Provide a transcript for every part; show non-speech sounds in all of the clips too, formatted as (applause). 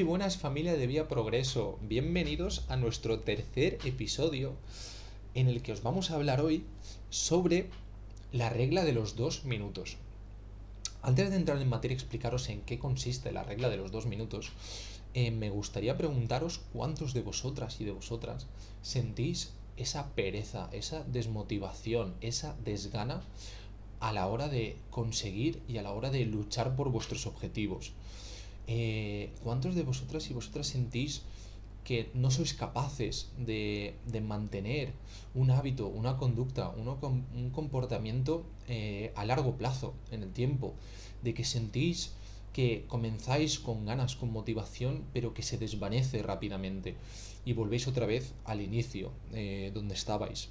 Muy buenas familia de Vía Progreso, bienvenidos a nuestro tercer episodio en el que os vamos a hablar hoy sobre la regla de los dos minutos. Antes de entrar en materia y explicaros en qué consiste la regla de los dos minutos, eh, me gustaría preguntaros cuántos de vosotras y de vosotras sentís esa pereza, esa desmotivación, esa desgana a la hora de conseguir y a la hora de luchar por vuestros objetivos. Eh, ¿Cuántos de vosotras y vosotras sentís que no sois capaces de, mantener un hábito, una conducta, un comportamiento eh, a largo plazo en el tiempo? De que sentís que comenzáis con ganas, con motivación, pero que se desvanece rápidamente y volvéis otra vez al inicio, eh, donde estabais.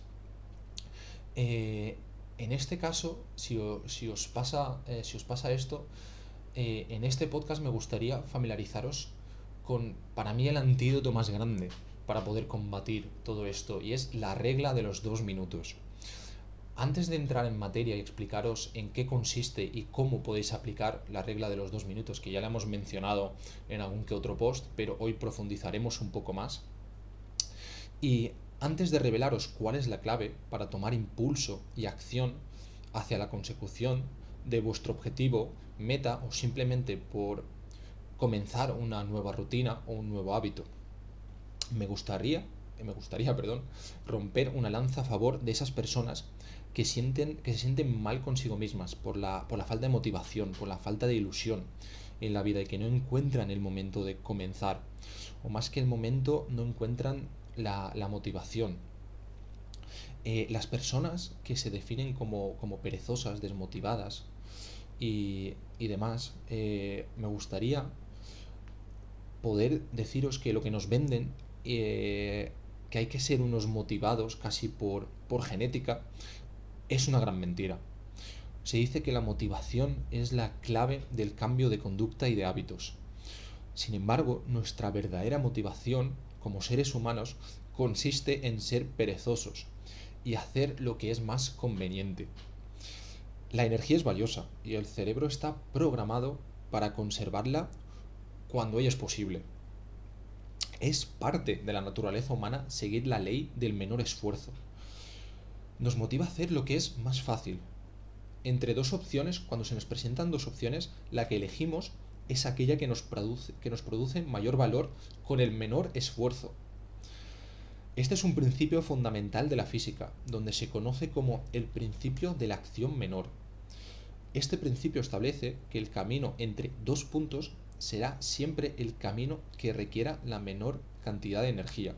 en este caso, si, os, pasa, si os pasa esto, eh, en este podcast me gustaría familiarizaros con, para mí, el antídoto más grande para poder combatir todo esto, y es la regla de los dos minutos. Antes de entrar en materia y explicaros en qué consiste y cómo podéis aplicar la regla de los dos minutos, que ya la hemos mencionado en algún que otro post, pero hoy profundizaremos un poco más. Y antes de revelaros cuál es la clave para tomar impulso y acción hacia la consecución de vuestro objetivo, meta o simplemente por comenzar una nueva rutina o un nuevo hábito. Me gustaría, me gustaría, (laughs) perdón, romper una lanza a favor de esas personas que sienten que se sienten mal consigo mismas por la, por la falta de motivación, por la falta de ilusión en la vida y que no encuentran el momento de comenzar o más que el momento no encuentran la, motivación. Eh, las personas que se definen como, como perezosas, desmotivadas, y, demás, eh, me gustaría poder deciros que lo que nos venden, eh, que hay que ser unos motivados casi por, por genética, es una gran mentira. Se dice que la motivación es la clave del cambio de conducta y de hábitos. Sin embargo, nuestra verdadera motivación como seres humanos consiste en ser perezosos y hacer lo que es más conveniente. La energía es valiosa y el cerebro está programado para conservarla cuando ello es posible. Es parte de la naturaleza humana seguir la ley del menor esfuerzo. Nos motiva a hacer lo que es más fácil. Entre dos opciones, cuando se nos presentan dos opciones, la que elegimos es aquella que nos produce, que nos produce mayor valor con el menor esfuerzo. Este es un principio fundamental de la física, donde se conoce como el principio de la acción menor. Este principio establece que el camino entre dos puntos será siempre el camino que requiera la menor cantidad de energía.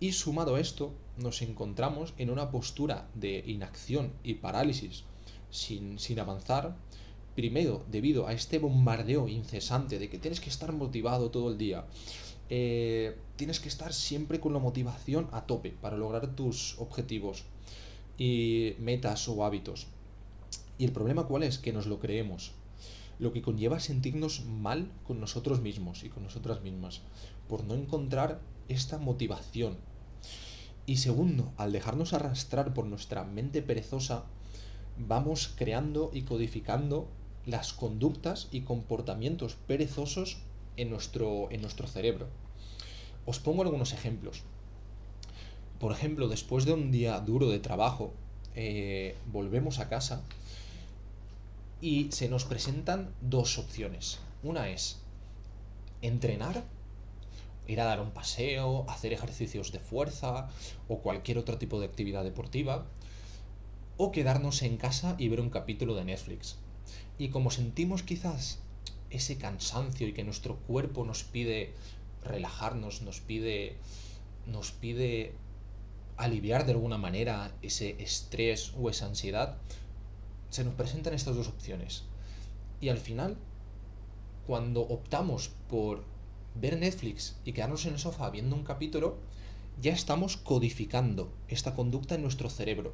Y sumado a esto, nos encontramos en una postura de inacción y parálisis sin, avanzar, primero debido a este bombardeo incesante de que tienes que estar motivado todo el día, eh, tienes que estar siempre con la motivación a tope para lograr tus objetivos y metas o hábitos. Y el problema cuál es? Que nos lo creemos. Lo que conlleva sentirnos mal con nosotros mismos y con nosotras mismas por no encontrar esta motivación. Y segundo, al dejarnos arrastrar por nuestra mente perezosa, vamos creando y codificando las conductas y comportamientos perezosos en nuestro, en nuestro cerebro. Os pongo algunos ejemplos. Por ejemplo, después de un día duro de trabajo, eh, volvemos a casa y se nos presentan dos opciones. Una es entrenar, ir a dar un paseo, hacer ejercicios de fuerza o cualquier otro tipo de actividad deportiva, o quedarnos en casa y ver un capítulo de Netflix. Y como sentimos quizás ese cansancio y que nuestro cuerpo nos pide relajarnos, nos pide, nos pide aliviar de alguna manera ese estrés o esa ansiedad, se nos presentan estas dos opciones. Y al final, cuando optamos por ver Netflix y quedarnos en el sofá viendo un capítulo, ya estamos codificando esta conducta en nuestro cerebro.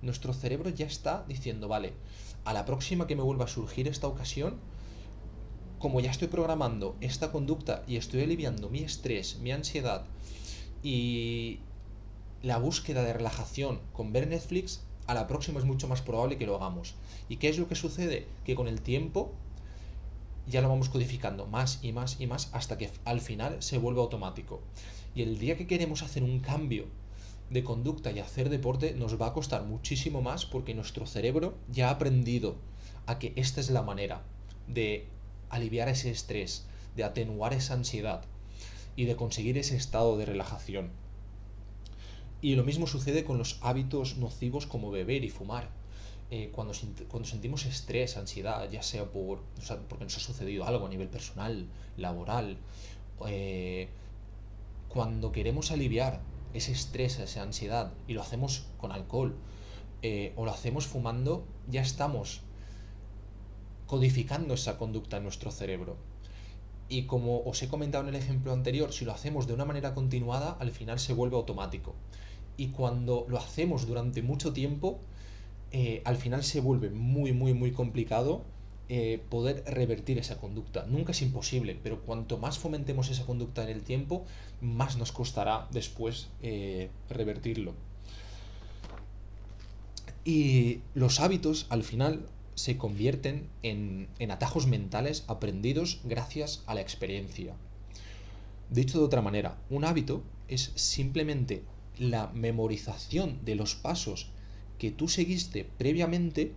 Nuestro cerebro ya está diciendo, vale, a la próxima que me vuelva a surgir esta ocasión, como ya estoy programando esta conducta y estoy aliviando mi estrés, mi ansiedad y la búsqueda de relajación con ver Netflix, a la próxima es mucho más probable que lo hagamos. ¿Y qué es lo que sucede? Que con el tiempo ya lo vamos codificando más y más y más hasta que al final se vuelve automático. Y el día que queremos hacer un cambio de conducta y hacer deporte nos va a costar muchísimo más porque nuestro cerebro ya ha aprendido a que esta es la manera de aliviar ese estrés, de atenuar esa ansiedad y de conseguir ese estado de relajación. Y lo mismo sucede con los hábitos nocivos como beber y fumar. Eh, cuando, cuando, sentimos estrés, ansiedad, ya sea por, porque nos ha sucedido algo a nivel personal, laboral, eh, cuando queremos aliviar ese estrés, esa ansiedad, y lo hacemos con alcohol, eh, o lo hacemos fumando, ya estamos codificando esa conducta en nuestro cerebro. Y como os he comentado en el ejemplo anterior, si lo hacemos de una manera continuada, al final se vuelve automático. Y cuando lo hacemos durante mucho tiempo, eh, al final se vuelve muy, muy, muy complicado eh, poder revertir esa conducta. Nunca es imposible, pero cuanto más fomentemos esa conducta en el tiempo, más nos costará después eh, revertirlo. Y los hábitos al final se convierten en, en atajos mentales aprendidos gracias a la experiencia. Dicho de otra manera, un hábito es simplemente la memorización de los pasos que tú seguiste previamente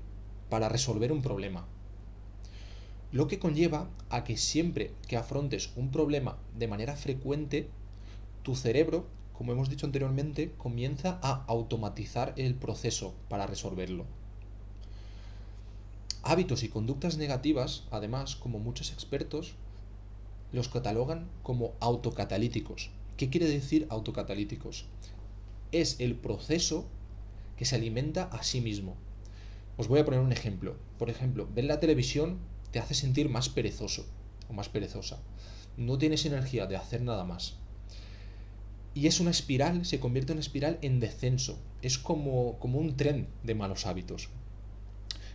para resolver un problema lo que conlleva a que siempre que afrontes un problema de manera frecuente, tu cerebro, como hemos dicho anteriormente, comienza a automatizar el proceso para resolverlo. Hábitos y conductas negativas, además, como muchos expertos, los catalogan como autocatalíticos. ¿Qué quiere decir autocatalíticos? Es el proceso que se alimenta a sí mismo. Os voy a poner un ejemplo. Por ejemplo, ver la televisión te hace sentir más perezoso o más perezosa. No tienes energía de hacer nada más. Y es una espiral, se convierte en una espiral en descenso. Es como, como un tren de malos hábitos.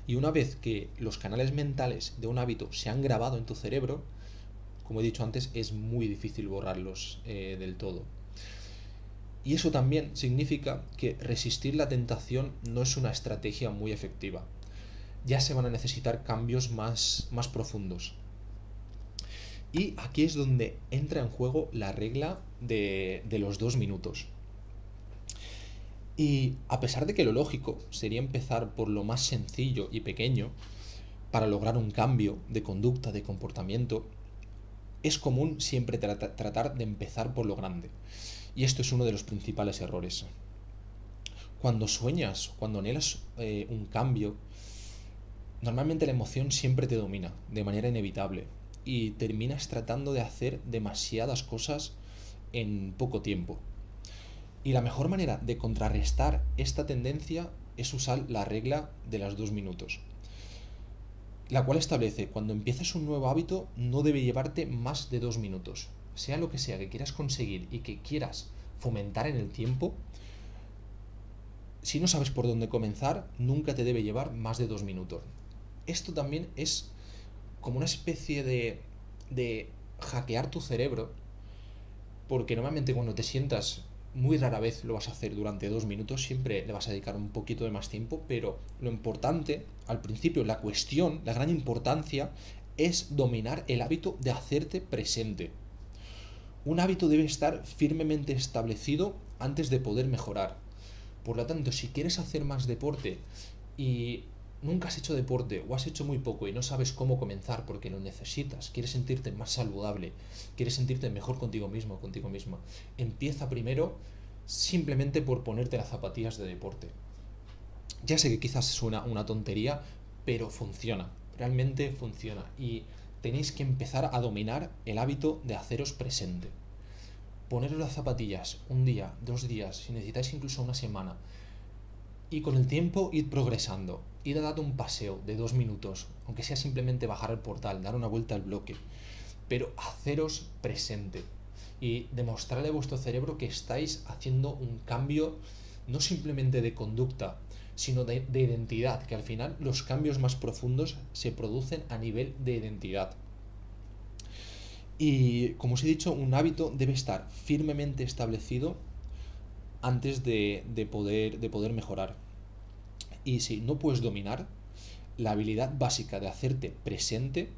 Y una vez que los canales mentales de un hábito se han grabado en tu cerebro, como he dicho antes, es muy difícil borrarlos eh, del todo. Y eso también significa que resistir la tentación no es una estrategia muy efectiva ya se van a necesitar cambios más, más profundos. Y aquí es donde entra en juego la regla de, de los dos minutos. Y a pesar de que lo lógico sería empezar por lo más sencillo y pequeño para lograr un cambio de conducta, de comportamiento, es común siempre tratar de empezar por lo grande. Y esto es uno de los principales errores. Cuando sueñas, cuando anhelas eh, un cambio, Normalmente la emoción siempre te domina, de manera inevitable, y terminas tratando de hacer demasiadas cosas en poco tiempo. Y la mejor manera de contrarrestar esta tendencia es usar la regla de los dos minutos, la cual establece cuando empiezas un nuevo hábito no debe llevarte más de dos minutos. Sea lo que sea que quieras conseguir y que quieras fomentar en el tiempo, si no sabes por dónde comenzar, nunca te debe llevar más de dos minutos esto también es como una especie de, de hackear tu cerebro, porque normalmente cuando te sientas muy rara vez lo vas a hacer durante dos minutos, siempre le vas a dedicar un poquito de más tiempo, pero lo importante, al principio, la cuestión, la gran importancia, es dominar el hábito de hacerte presente. Un hábito debe estar firmemente establecido antes de poder mejorar. Por lo tanto, si quieres hacer más deporte y nunca has hecho deporte o has hecho muy poco y no sabes cómo comenzar porque lo necesitas, quieres sentirte más saludable, quieres sentirte mejor contigo mismo, contigo misma, empieza primero simplemente por ponerte las zapatillas de deporte. Ya sé que quizás suena una tontería, pero funciona, realmente funciona y tenéis que empezar a dominar el hábito de haceros presente. Poneros las zapatillas un día, dos días, si necesitáis incluso una semana, y con el tiempo ir progresando. Ir a dar un paseo de dos minutos, aunque sea simplemente bajar el portal, dar una vuelta al bloque. Pero haceros presente y demostrarle a vuestro cerebro que estáis haciendo un cambio no simplemente de conducta, sino de, de, identidad, que al final los cambios más profundos se producen a nivel de identidad. Y como os he dicho, un hábito debe estar firmemente establecido antes de, poder, de poder mejorar. Y si no puedes dominar la habilidad básica de hacerte presente,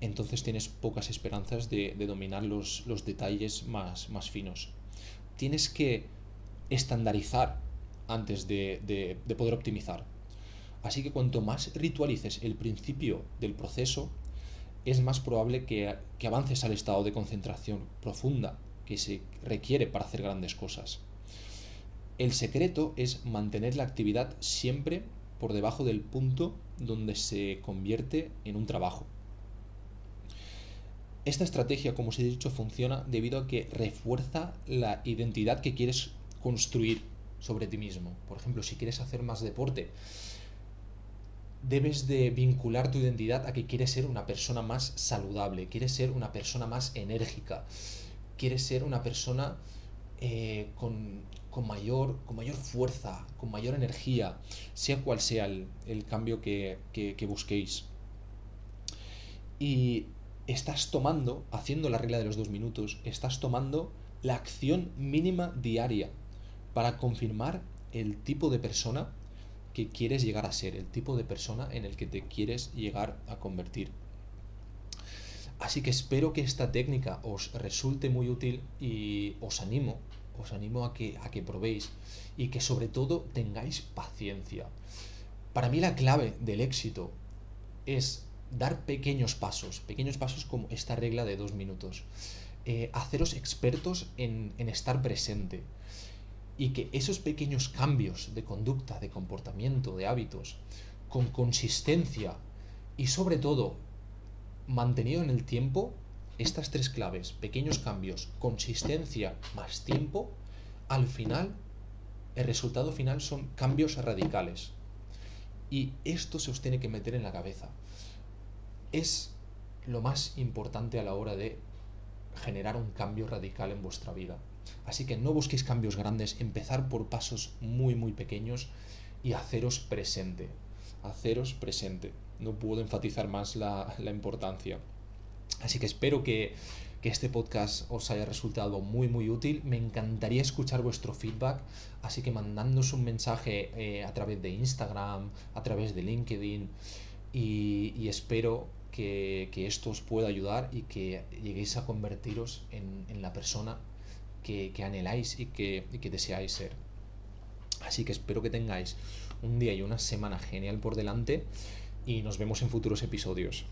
entonces tienes pocas esperanzas de, dominar los, detalles más, más, finos. Tienes que estandarizar antes de, poder optimizar. Así que cuanto más ritualices el principio del proceso, es más probable que, avances al estado de concentración profunda que se requiere para hacer grandes cosas. El secreto es mantener la actividad siempre por debajo del punto donde se convierte en un trabajo. Esta estrategia, como os he dicho, funciona debido a que refuerza la identidad que quieres construir sobre ti mismo. Por ejemplo, si quieres hacer más deporte, debes de vincular tu identidad a que quieres ser una persona más saludable, quieres ser una persona más enérgica, quieres ser una persona eh, con, mayor, con mayor fuerza, con mayor energía, sea cual sea el, cambio que, que busquéis. Y estás tomando, haciendo la regla de los dos minutos, estás tomando la acción mínima diaria para confirmar el tipo de persona que quieres llegar a ser, el tipo de persona en el que te quieres llegar a convertir. Así que espero que esta técnica os resulte muy útil y os animo, os animo a que, a que probéis y que sobre todo tengáis paciencia. Para mí la clave del éxito es dar pequeños pasos, pequeños pasos como esta regla de dos minutos. Eh, haceros expertos en, en estar presente y que esos pequeños cambios de conducta, de comportamiento, de hábitos, con consistencia y sobre todo mantenido en el tiempo, estas tres claves, pequeños cambios, consistencia más tiempo, al final, el resultado final son cambios radicales. Y esto se os tiene que meter en la cabeza es lo más importante a la hora de generar un cambio radical en vuestra vida. Así que no busquéis cambios grandes, empezar por pasos muy muy pequeños y haceros presente. Haceros presente. No puedo enfatizar más la, importancia. Así que espero que, este podcast os haya resultado muy muy útil. Me encantaría escuchar vuestro feedback, así que mandándonos un mensaje eh, a través de Instagram, a través de LinkedIn y espero que, esto os pueda ayudar y que lleguéis a convertiros en, la persona que, anheláis y que, deseáis ser. Así que espero que tengáis un día y una semana genial por delante y nos vemos en futuros episodios.